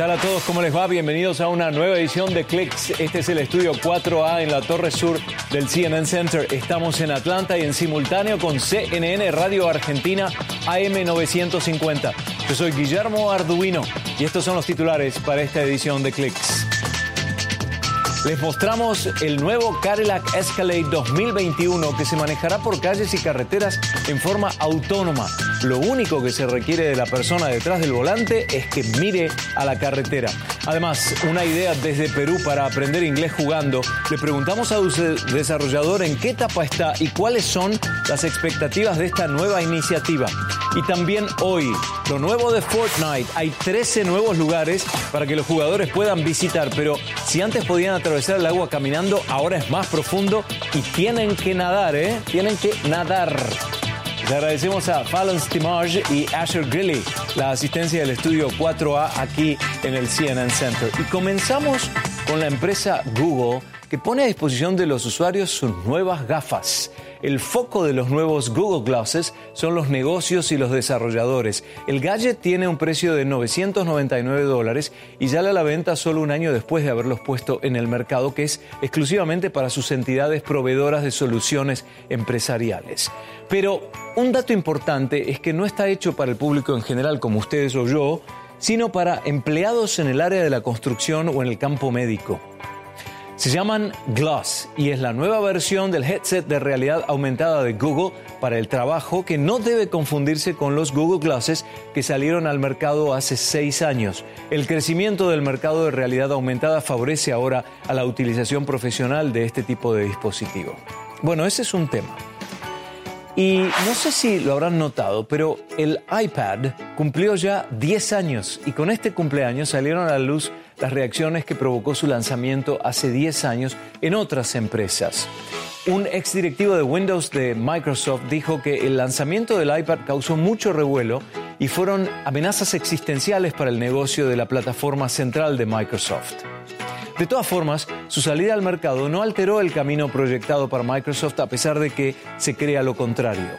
tal a todos? ¿Cómo les va? Bienvenidos a una nueva edición de Clicks. Este es el estudio 4A en la torre sur del CNN Center. Estamos en Atlanta y en simultáneo con CNN Radio Argentina AM 950. Yo soy Guillermo Arduino y estos son los titulares para esta edición de Clicks. Les mostramos el nuevo Cadillac Escalade 2021 que se manejará por calles y carreteras en forma autónoma. Lo único que se requiere de la persona detrás del volante es que mire a la carretera. Además, una idea desde Perú para aprender inglés jugando. Le preguntamos a un desarrollador en qué etapa está y cuáles son las expectativas de esta nueva iniciativa. Y también hoy, lo nuevo de Fortnite. Hay 13 nuevos lugares para que los jugadores puedan visitar, pero si antes podían atravesar el agua caminando, ahora es más profundo y tienen que nadar, ¿eh? Tienen que nadar. Le agradecemos a Fallon Stimage y Asher Grilly la asistencia del estudio 4A aquí en el CNN Center. Y comenzamos con la empresa Google que pone a disposición de los usuarios sus nuevas gafas. El foco de los nuevos Google Glasses son los negocios y los desarrolladores. El gadget tiene un precio de 999 dólares y sale a la venta solo un año después de haberlos puesto en el mercado, que es exclusivamente para sus entidades proveedoras de soluciones empresariales. Pero un dato importante es que no está hecho para el público en general como ustedes o yo, sino para empleados en el área de la construcción o en el campo médico. Se llaman Glass y es la nueva versión del headset de realidad aumentada de Google para el trabajo que no debe confundirse con los Google Glasses que salieron al mercado hace seis años. El crecimiento del mercado de realidad aumentada favorece ahora a la utilización profesional de este tipo de dispositivo. Bueno, ese es un tema. Y no sé si lo habrán notado, pero el iPad cumplió ya 10 años y con este cumpleaños salieron a la luz las reacciones que provocó su lanzamiento hace 10 años en otras empresas. Un exdirectivo de Windows de Microsoft dijo que el lanzamiento del iPad causó mucho revuelo y fueron amenazas existenciales para el negocio de la plataforma central de Microsoft. De todas formas, su salida al mercado no alteró el camino proyectado para Microsoft a pesar de que se crea lo contrario.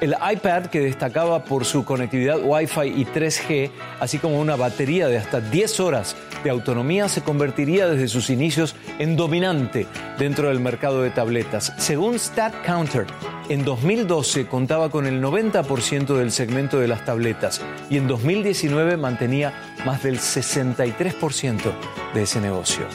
El iPad, que destacaba por su conectividad Wi-Fi y 3G, así como una batería de hasta 10 horas de autonomía, se convertiría desde sus inicios en dominante dentro del mercado de tabletas. Según StatCounter, en 2012 contaba con el 90% del segmento de las tabletas y en 2019 mantenía más del 63% de ese negocio.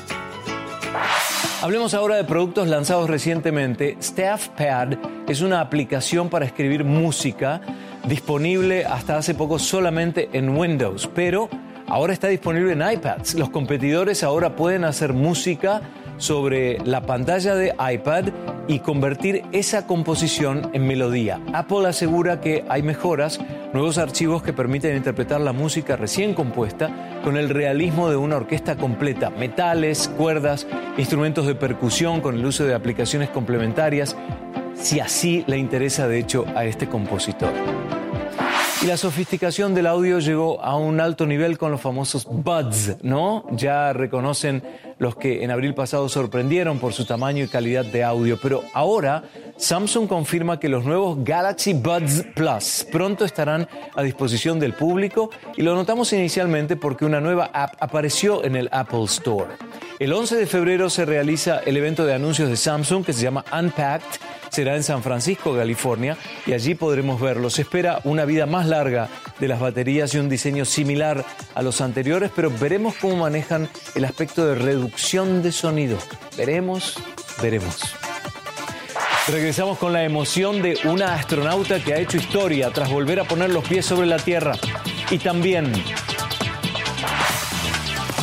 Hablemos ahora de productos lanzados recientemente. StaffPad es una aplicación para escribir música disponible hasta hace poco solamente en Windows, pero ahora está disponible en iPads. Los competidores ahora pueden hacer música sobre la pantalla de iPad y convertir esa composición en melodía. Apple asegura que hay mejoras, nuevos archivos que permiten interpretar la música recién compuesta con el realismo de una orquesta completa, metales, cuerdas, instrumentos de percusión con el uso de aplicaciones complementarias, si así le interesa de hecho a este compositor. Y la sofisticación del audio llegó a un alto nivel con los famosos buds, ¿no? Ya reconocen los que en abril pasado sorprendieron por su tamaño y calidad de audio, pero ahora Samsung confirma que los nuevos Galaxy Buds Plus pronto estarán a disposición del público y lo notamos inicialmente porque una nueva app apareció en el Apple Store. El 11 de febrero se realiza el evento de anuncios de Samsung que se llama Unpacked será en San Francisco, California, y allí podremos verlo. Se espera una vida más larga de las baterías y un diseño similar a los anteriores, pero veremos cómo manejan el aspecto de reducción de sonido. Veremos, veremos. Regresamos con la emoción de una astronauta que ha hecho historia tras volver a poner los pies sobre la Tierra. Y también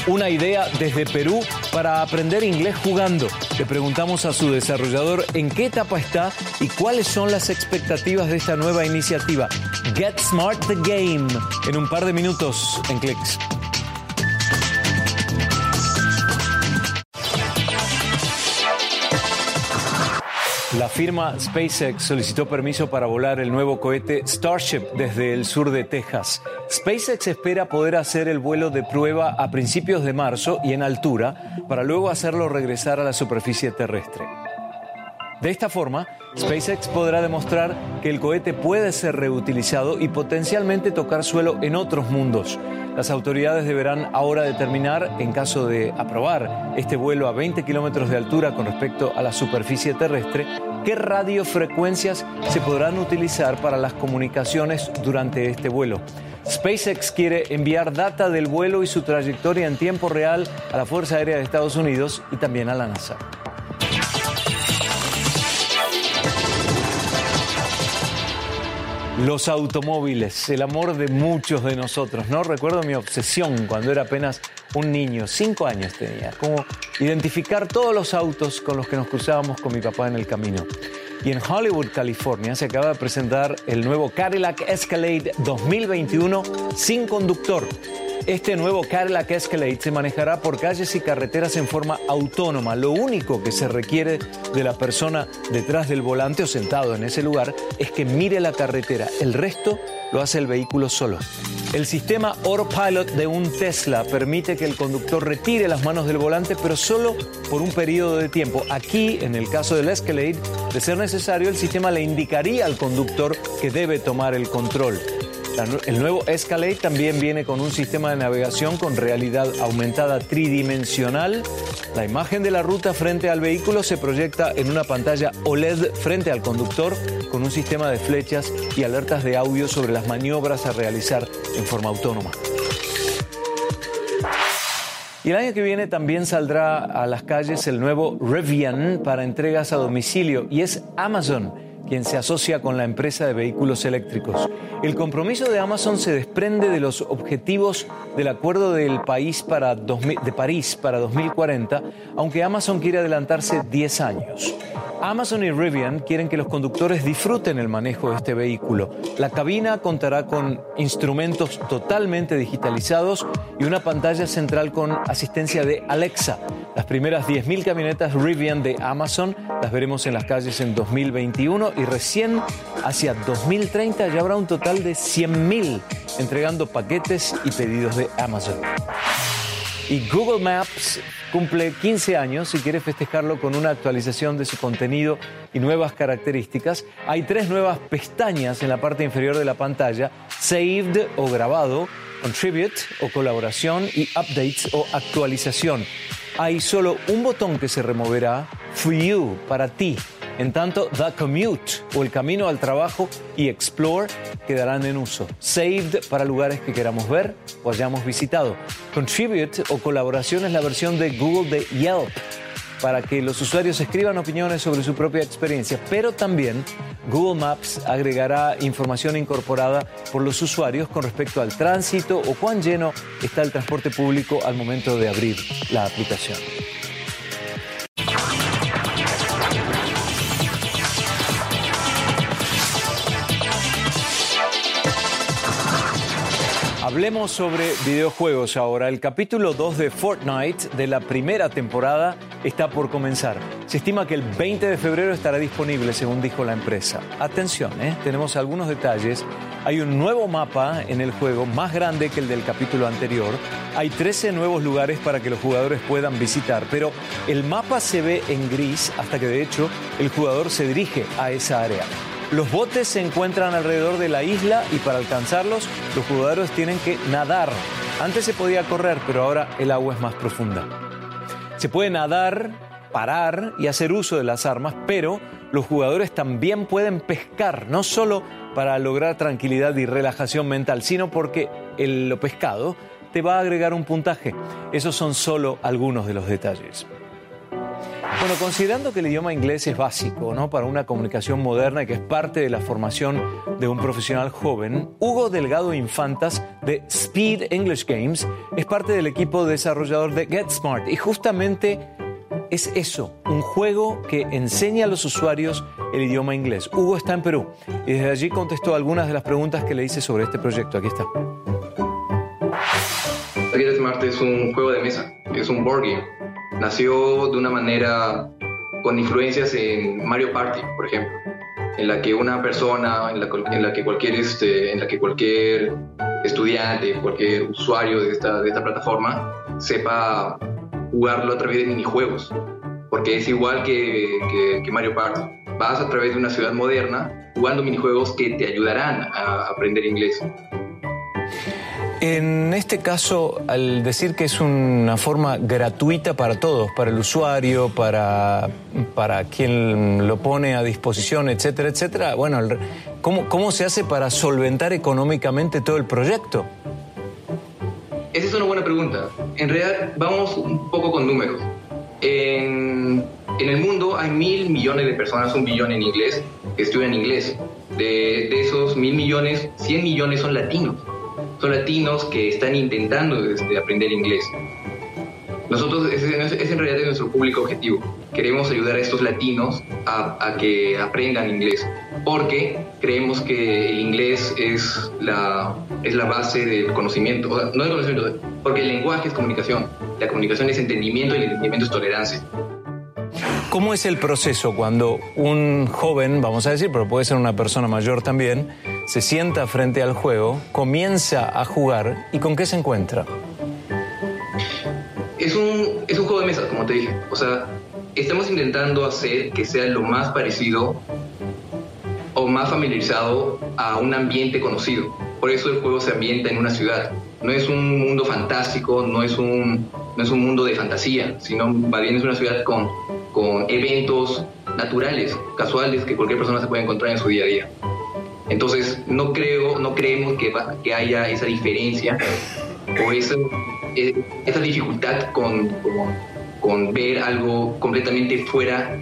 una idea desde Perú para aprender inglés jugando. Le preguntamos a su desarrollador en qué etapa está y cuáles son las expectativas de esta nueva iniciativa. Get Smart the Game en un par de minutos en Clicks. Firma SpaceX solicitó permiso para volar el nuevo cohete Starship desde el sur de Texas. SpaceX espera poder hacer el vuelo de prueba a principios de marzo y en altura para luego hacerlo regresar a la superficie terrestre. De esta forma, SpaceX podrá demostrar que el cohete puede ser reutilizado y potencialmente tocar suelo en otros mundos. Las autoridades deberán ahora determinar, en caso de aprobar este vuelo a 20 kilómetros de altura con respecto a la superficie terrestre, qué radiofrecuencias se podrán utilizar para las comunicaciones durante este vuelo. SpaceX quiere enviar data del vuelo y su trayectoria en tiempo real a la Fuerza Aérea de Estados Unidos y también a la NASA. Los automóviles, el amor de muchos de nosotros, ¿no? Recuerdo mi obsesión cuando era apenas un niño, cinco años tenía, como identificar todos los autos con los que nos cruzábamos con mi papá en el camino. Y en Hollywood, California, se acaba de presentar el nuevo Cadillac Escalade 2021 sin conductor. Este nuevo Cadillac Escalade se manejará por calles y carreteras en forma autónoma. Lo único que se requiere de la persona detrás del volante o sentado en ese lugar es que mire la carretera. El resto lo hace el vehículo solo. El sistema Autopilot de un Tesla permite que el conductor retire las manos del volante, pero solo por un periodo de tiempo. Aquí, en el caso del Escalade, de ser necesario, el sistema le indicaría al conductor que debe tomar el control el nuevo Escalade también viene con un sistema de navegación con realidad aumentada tridimensional. La imagen de la ruta frente al vehículo se proyecta en una pantalla OLED frente al conductor con un sistema de flechas y alertas de audio sobre las maniobras a realizar en forma autónoma. Y el año que viene también saldrá a las calles el nuevo Rivian para entregas a domicilio y es Amazon quien se asocia con la empresa de vehículos eléctricos. El compromiso de Amazon se desprende de los objetivos del Acuerdo de París para 2040, aunque Amazon quiere adelantarse 10 años. Amazon y Rivian quieren que los conductores disfruten el manejo de este vehículo. La cabina contará con instrumentos totalmente digitalizados y una pantalla central con asistencia de Alexa. Las primeras 10.000 camionetas Rivian de Amazon las veremos en las calles en 2021 y recién hacia 2030 ya habrá un total de 100.000 entregando paquetes y pedidos de Amazon. Y Google Maps cumple 15 años y quiere festejarlo con una actualización de su contenido y nuevas características. Hay tres nuevas pestañas en la parte inferior de la pantalla, Saved o grabado, Contribute o colaboración y Updates o actualización. Hay solo un botón que se removerá, For You, para ti, en tanto, The Commute o el camino al trabajo y Explore quedarán en uso. Saved para lugares que queramos ver o hayamos visitado. Contribute o colaboración es la versión de Google de Yelp para que los usuarios escriban opiniones sobre su propia experiencia, pero también Google Maps agregará información incorporada por los usuarios con respecto al tránsito o cuán lleno está el transporte público al momento de abrir la aplicación. Hablemos sobre videojuegos ahora. El capítulo 2 de Fortnite de la primera temporada está por comenzar. Se estima que el 20 de febrero estará disponible, según dijo la empresa. Atención, ¿eh? tenemos algunos detalles. Hay un nuevo mapa en el juego, más grande que el del capítulo anterior. Hay 13 nuevos lugares para que los jugadores puedan visitar, pero el mapa se ve en gris hasta que de hecho el jugador se dirige a esa área. Los botes se encuentran alrededor de la isla y para alcanzarlos los jugadores tienen que nadar. Antes se podía correr, pero ahora el agua es más profunda. Se puede nadar, parar y hacer uso de las armas, pero los jugadores también pueden pescar, no solo para lograr tranquilidad y relajación mental, sino porque el, lo pescado te va a agregar un puntaje. Esos son solo algunos de los detalles. Bueno, considerando que el idioma inglés es básico ¿no? para una comunicación moderna y que es parte de la formación de un profesional joven, Hugo Delgado Infantas de Speed English Games es parte del equipo desarrollador de GetSmart y justamente es eso, un juego que enseña a los usuarios el idioma inglés. Hugo está en Perú y desde allí contestó algunas de las preguntas que le hice sobre este proyecto. Aquí está. GetSmart es un juego de mesa, es un board game nació de una manera con influencias en Mario Party, por ejemplo, en la que una persona, en la, que cualquier, este, en la que cualquier estudiante, cualquier usuario de esta, plataforma sepa jugarlo a través de minijuegos. porque es igual que, que, Mario Party. Vas a través de una ciudad moderna jugando minijuegos que te ayudarán a aprender inglés. En este caso, al decir que es una forma gratuita para todos, para el usuario, para, para quien lo pone a disposición, etcétera, etcétera, bueno, ¿cómo, ¿cómo se hace para solventar económicamente todo el proyecto? Esa es una buena pregunta. En realidad, vamos un poco con números. En, en el mundo hay mil millones de personas, un billón en inglés, que estudian inglés. De, esos mil millones, 100 millones son latinos son latinos que están intentando este, aprender inglés. Nosotros, ese, es en realidad nuestro público objetivo. Queremos ayudar a estos latinos a, que aprendan inglés, porque creemos que el inglés es la, es la base del conocimiento, no del conocimiento, porque el lenguaje es comunicación, la comunicación es entendimiento y el entendimiento es tolerancia. ¿Cómo es el proceso cuando un joven, vamos a decir, pero puede ser una persona mayor también, se sienta frente al juego, comienza a jugar y con qué se encuentra? Es un, es un juego de mesa, como te dije. O sea, estamos intentando hacer que sea lo más parecido o más familiarizado a un ambiente conocido. Por eso el juego se ambienta en una ciudad. No es un mundo fantástico, no es un, no es un mundo de fantasía, sino más bien es una ciudad con, con eventos naturales, casuales, que cualquier persona se puede encontrar en su día a día. Entonces, no creo, no creemos que, que haya esa diferencia o esa, eh, esa dificultad con, con, ver algo completamente fuera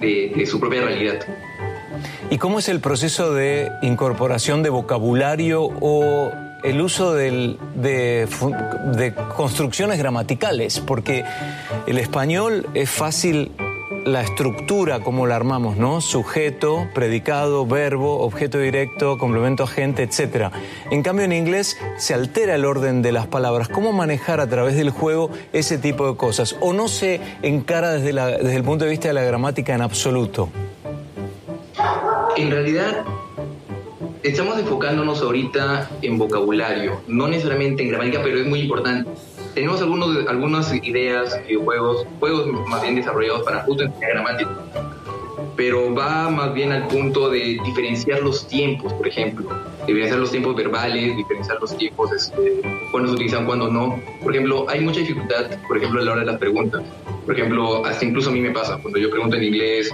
de, su propia realidad. ¿Y cómo es el proceso de incorporación de vocabulario o el uso de, de, construcciones gramaticales? Porque el español es fácil la estructura como la armamos, ¿no? Sujeto, predicado, verbo, objeto directo, complemento agente, etc. En cambio, en inglés se altera el orden de las palabras. ¿Cómo manejar a través del juego ese tipo de cosas? ¿O no se encara desde, desde el punto de vista de la gramática en absoluto? En realidad, estamos enfocándonos ahorita en vocabulario, no necesariamente en gramática, pero es muy importante tenemos algunos, algunas ideas, juegos, juegos más bien desarrollados para justo enseñar gramática, pero va más bien al punto de diferenciar los tiempos, por ejemplo, diferenciar los tiempos verbales, diferenciar los tiempos, este, cuando se utilizan, cuando no. Por ejemplo, hay mucha dificultad, por ejemplo, a la hora de las preguntas. Por ejemplo, hasta incluso a mí me pasa, cuando yo pregunto en inglés,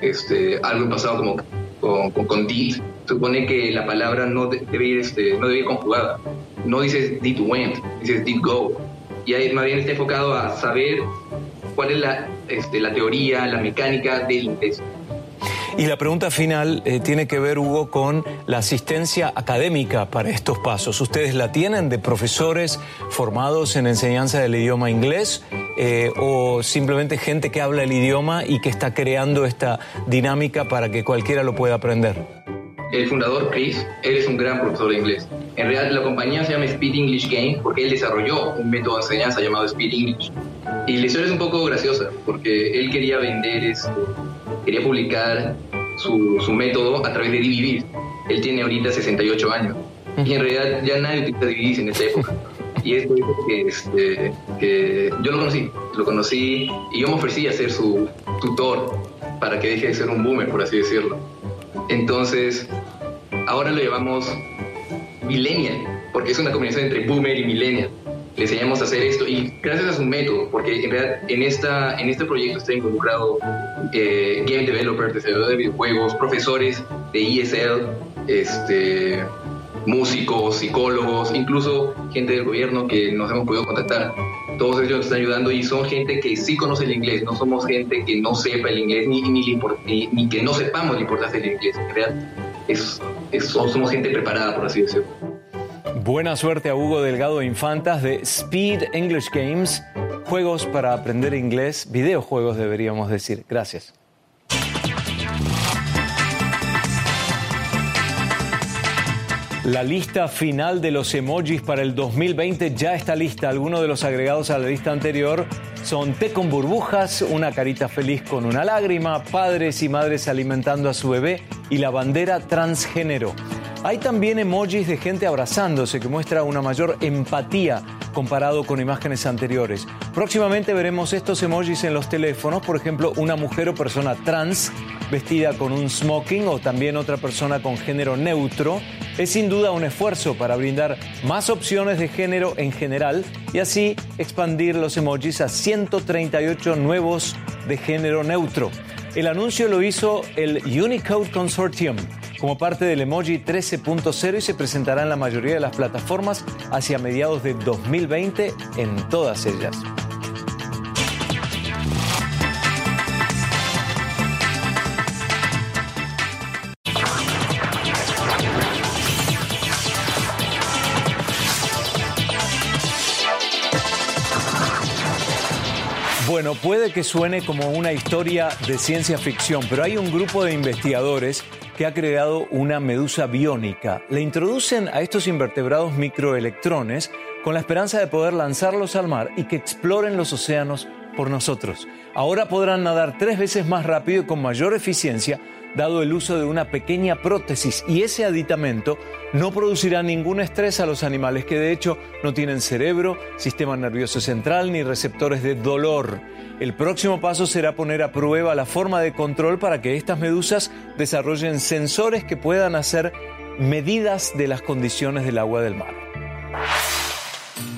este, algo pasado como con, con, con did, supone que la palabra no debe ir, este, no debe ir conjugada. No dices did went, dices did go y ahí más bien está enfocado a saber cuál es la, este, la teoría, la mecánica del inglés. Y la pregunta final eh, tiene que ver, Hugo, con la asistencia académica para estos pasos. ¿Ustedes la tienen de profesores formados en enseñanza del idioma inglés eh, o simplemente gente que habla el idioma y que está creando esta dinámica para que cualquiera lo pueda aprender? El fundador Chris, él es un gran profesor de inglés. En realidad la compañía se llama Speed English Game porque él desarrolló un método de enseñanza llamado Speed English. Y la historia es un poco graciosa porque él quería vender, esto, quería publicar su, su método a través de DVD. Él tiene ahorita 68 años. Y en realidad ya nadie utiliza DVDs en esta época. Y esto es que, este, que yo lo conocí, lo conocí y yo me ofrecí a ser su tutor para que deje de ser un boomer, por así decirlo. Entonces, ahora lo llamamos millennial, porque es una combinación entre boomer y millennial. Le enseñamos a hacer esto y gracias a su método, porque en realidad en, esta, en este proyecto está involucrado eh, game developers, desarrolladores de videojuegos, profesores de ESL, este, músicos, psicólogos, incluso gente del gobierno que nos hemos podido contactar. Todos ellos nos están ayudando y son gente que sí conoce el inglés, no somos gente que no sepa el inglés ni, ni, ni, que no sepamos la importancia del inglés. En realidad, es, somos gente preparada, por así decirlo. Buena suerte a Hugo Delgado Infantas de Speed English Games, juegos para aprender inglés, videojuegos deberíamos decir. Gracias. La lista final de los emojis para el 2020 ya está lista. Algunos de los agregados a la lista anterior son té con burbujas, una carita feliz con una lágrima, padres y madres alimentando a su bebé y la bandera transgénero. Hay también emojis de gente abrazándose que muestra una mayor empatía comparado con imágenes anteriores. Próximamente veremos estos emojis en los teléfonos, por ejemplo, una mujer o persona trans vestida con un smoking o también otra persona con género neutro. Es sin duda un esfuerzo para brindar más opciones de género en general y así expandir los emojis a 138 nuevos de género neutro. El anuncio lo hizo el Unicode Consortium como parte del emoji 13.0 y se presentará en la mayoría de las plataformas hacia mediados de 2020 en todas ellas. Bueno, puede que suene como una historia de ciencia ficción, pero hay un grupo de investigadores que ha creado una medusa biónica. Le introducen a estos invertebrados microelectrones con la esperanza de poder lanzarlos al mar y que exploren los océanos por nosotros. Ahora podrán nadar tres veces más rápido y con mayor eficiencia dado el uso de una pequeña prótesis y ese aditamento no producirá ningún estrés a los animales que de hecho no tienen cerebro, sistema nervioso central ni receptores de dolor. El próximo paso será poner a prueba la forma de control para que estas medusas desarrollen sensores que puedan hacer medidas de las condiciones del agua del mar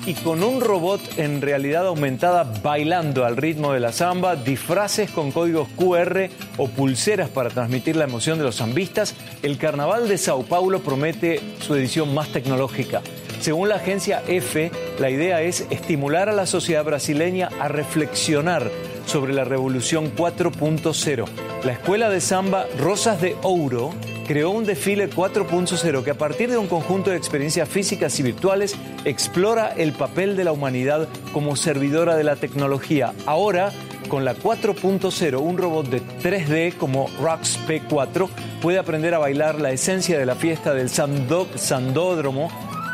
y con un robot en realidad aumentada bailando al ritmo de la samba, disfraces con códigos QR o pulseras para transmitir la emoción de los zambistas, el Carnaval de Sao Paulo promete su edición más tecnológica. Según la agencia EFE, la idea es estimular a la sociedad brasileña a reflexionar sobre la revolución 4.0. La escuela de samba Rosas de Ouro creó un desfile 4.0 que a partir de un conjunto de experiencias físicas y virtuales explora el papel de la humanidad como servidora de la tecnología. Ahora, con la 4.0, un robot de 3D como Rox P4 puede aprender a bailar la esencia de la fiesta del Sandódromo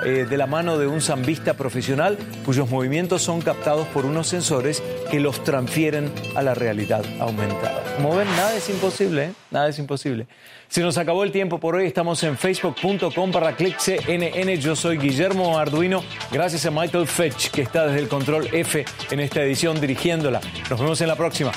eh, de la mano de un zambista profesional cuyos movimientos son captados por unos sensores que los transfieren a la realidad aumentada. Como ven, nada es imposible, ¿eh? nada es imposible. Se nos acabó el tiempo por hoy, estamos en facebook.com para clickcnn. Yo soy Guillermo Arduino, gracias a Michael Fetch que está desde el control F en esta edición dirigiéndola. Nos vemos en la próxima.